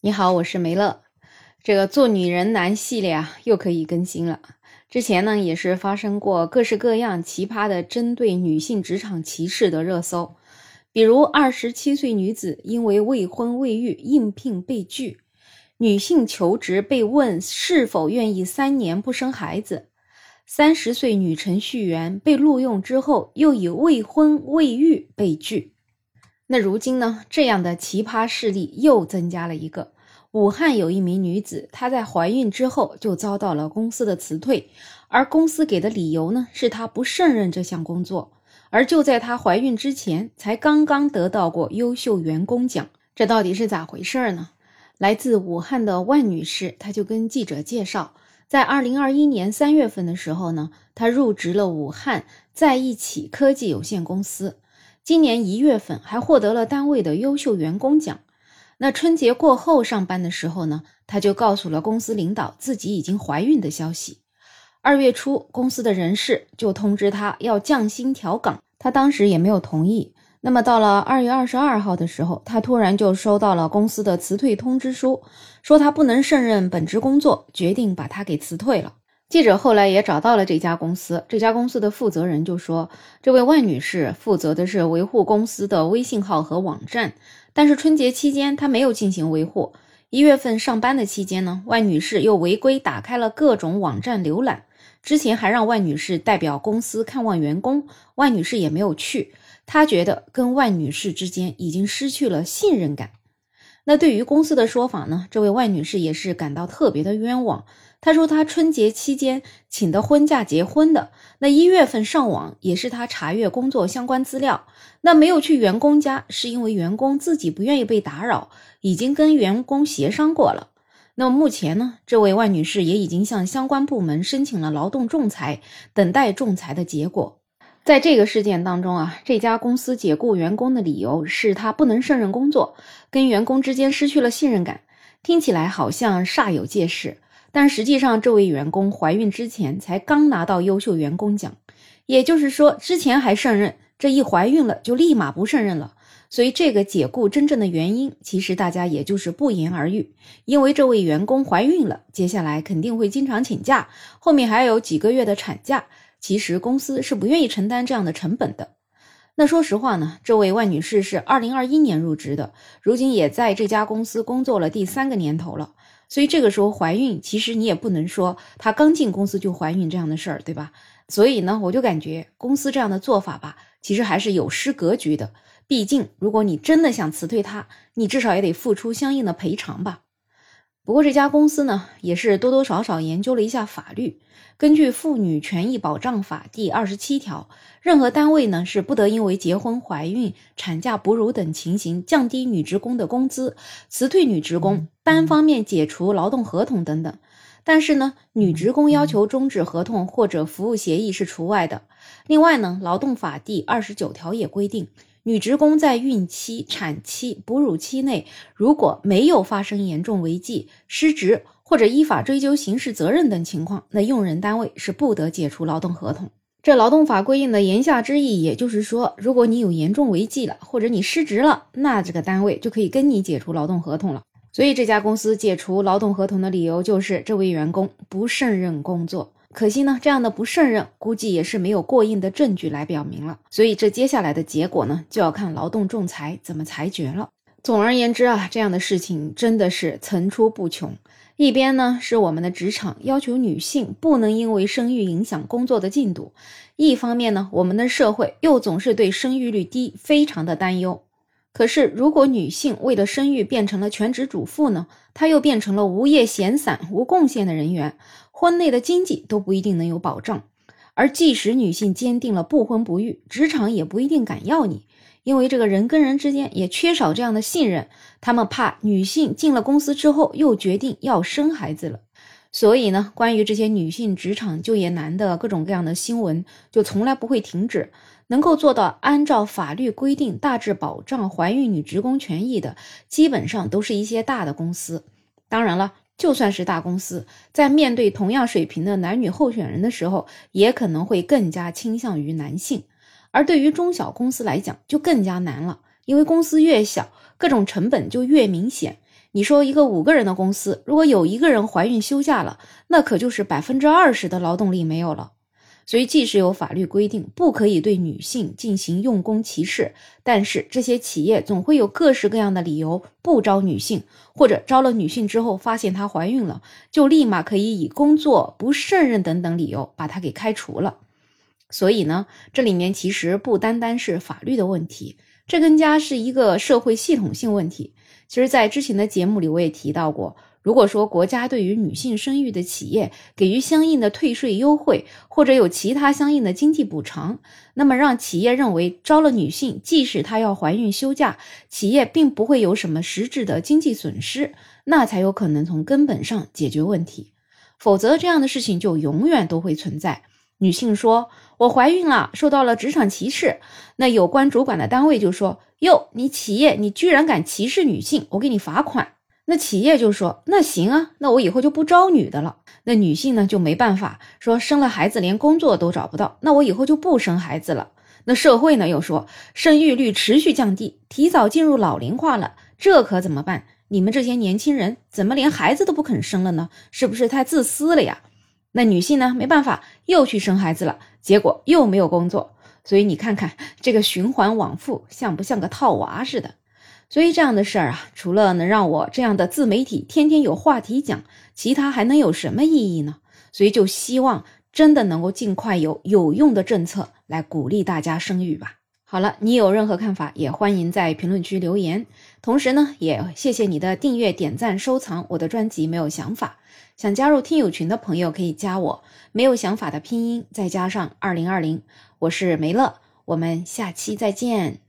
你好，我是梅乐。这个做女人难系列啊，又可以更新了。之前呢，也是发生过各式各样奇葩的针对女性职场歧视的热搜，比如二十七岁女子因为未婚未育应聘被拒，女性求职被问是否愿意三年不生孩子，三十岁女程序员被录用之后又以未婚未育被拒。那如今呢？这样的奇葩事例又增加了一个。武汉有一名女子，她在怀孕之后就遭到了公司的辞退，而公司给的理由呢，是她不胜任这项工作。而就在她怀孕之前，才刚刚得到过优秀员工奖。这到底是咋回事儿呢？来自武汉的万女士，她就跟记者介绍，在二零二一年三月份的时候呢，她入职了武汉在一起科技有限公司。今年一月份还获得了单位的优秀员工奖。那春节过后上班的时候呢，他就告诉了公司领导自己已经怀孕的消息。二月初，公司的人事就通知他要降薪调岗，他当时也没有同意。那么到了二月二十二号的时候，他突然就收到了公司的辞退通知书，说他不能胜任本职工作，决定把他给辞退了。记者后来也找到了这家公司，这家公司的负责人就说，这位万女士负责的是维护公司的微信号和网站，但是春节期间她没有进行维护。一月份上班的期间呢，万女士又违规打开了各种网站浏览，之前还让万女士代表公司看望员工，万女士也没有去。她觉得跟万女士之间已经失去了信任感。那对于公司的说法呢，这位万女士也是感到特别的冤枉。她说，她春节期间请的婚假结婚的，那一月份上网也是她查阅工作相关资料，那没有去员工家，是因为员工自己不愿意被打扰，已经跟员工协商过了。那么目前呢，这位万女士也已经向相关部门申请了劳动仲裁，等待仲裁的结果。在这个事件当中啊，这家公司解雇员工的理由是她不能胜任工作，跟员工之间失去了信任感，听起来好像煞有介事。但实际上，这位员工怀孕之前才刚拿到优秀员工奖，也就是说，之前还胜任，这一怀孕了就立马不胜任了。所以，这个解雇真正的原因，其实大家也就是不言而喻。因为这位员工怀孕了，接下来肯定会经常请假，后面还有几个月的产假。其实公司是不愿意承担这样的成本的。那说实话呢，这位万女士是二零二一年入职的，如今也在这家公司工作了第三个年头了。所以这个时候怀孕，其实你也不能说她刚进公司就怀孕这样的事儿，对吧？所以呢，我就感觉公司这样的做法吧，其实还是有失格局的。毕竟，如果你真的想辞退她，你至少也得付出相应的赔偿吧。不过这家公司呢，也是多多少少研究了一下法律。根据《妇女权益保障法》第二十七条，任何单位呢是不得因为结婚、怀孕、产假、哺乳等情形降低女职工的工资、辞退女职工、单方面解除劳动合同等等。但是呢，女职工要求终止合同或者服务协议是除外的。另外呢，《劳动法》第二十九条也规定。女职工在孕期、产期、哺乳期内，如果没有发生严重违纪、失职或者依法追究刑事责任等情况，那用人单位是不得解除劳动合同。这劳动法规定的言下之意，也就是说，如果你有严重违纪了，或者你失职了，那这个单位就可以跟你解除劳动合同了。所以这家公司解除劳动合同的理由就是这位员工不胜任工作。可惜呢，这样的不胜任估计也是没有过硬的证据来表明了，所以这接下来的结果呢，就要看劳动仲裁怎么裁决了。总而言之啊，这样的事情真的是层出不穷。一边呢是我们的职场要求女性不能因为生育影响工作的进度，一方面呢，我们的社会又总是对生育率低非常的担忧。可是如果女性为了生育变成了全职主妇呢，她又变成了无业闲散无贡献的人员。婚内的经济都不一定能有保障，而即使女性坚定了不婚不育，职场也不一定敢要你，因为这个人跟人之间也缺少这样的信任，他们怕女性进了公司之后又决定要生孩子了，所以呢，关于这些女性职场就业难的各种各样的新闻就从来不会停止，能够做到按照法律规定大致保障怀孕女职工权益的，基本上都是一些大的公司，当然了。就算是大公司，在面对同样水平的男女候选人的时候，也可能会更加倾向于男性。而对于中小公司来讲，就更加难了，因为公司越小，各种成本就越明显。你说一个五个人的公司，如果有一个人怀孕休假了，那可就是百分之二十的劳动力没有了。所以，即使有法律规定不可以对女性进行用工歧视，但是这些企业总会有各式各样的理由不招女性，或者招了女性之后发现她怀孕了，就立马可以以工作不胜任等等理由把她给开除了。所以呢，这里面其实不单单是法律的问题，这更加是一个社会系统性问题。其实，在之前的节目里我也提到过。如果说国家对于女性生育的企业给予相应的退税优惠，或者有其他相应的经济补偿，那么让企业认为招了女性，即使她要怀孕休假，企业并不会有什么实质的经济损失，那才有可能从根本上解决问题。否则，这样的事情就永远都会存在。女性说：“我怀孕了，受到了职场歧视。”那有关主管的单位就说：“哟，你企业你居然敢歧视女性，我给你罚款。”那企业就说：“那行啊，那我以后就不招女的了。”那女性呢就没办法说，生了孩子连工作都找不到，那我以后就不生孩子了。那社会呢又说，生育率持续降低，提早进入老龄化了，这可怎么办？你们这些年轻人怎么连孩子都不肯生了呢？是不是太自私了呀？那女性呢没办法，又去生孩子了，结果又没有工作，所以你看看这个循环往复，像不像个套娃似的？所以这样的事儿啊，除了能让我这样的自媒体天天有话题讲，其他还能有什么意义呢？所以就希望真的能够尽快有有用的政策来鼓励大家生育吧。好了，你有任何看法，也欢迎在评论区留言。同时呢，也谢谢你的订阅、点赞、收藏我的专辑。没有想法，想加入听友群的朋友可以加我。没有想法的拼音再加上二零二零，我是梅乐，我们下期再见。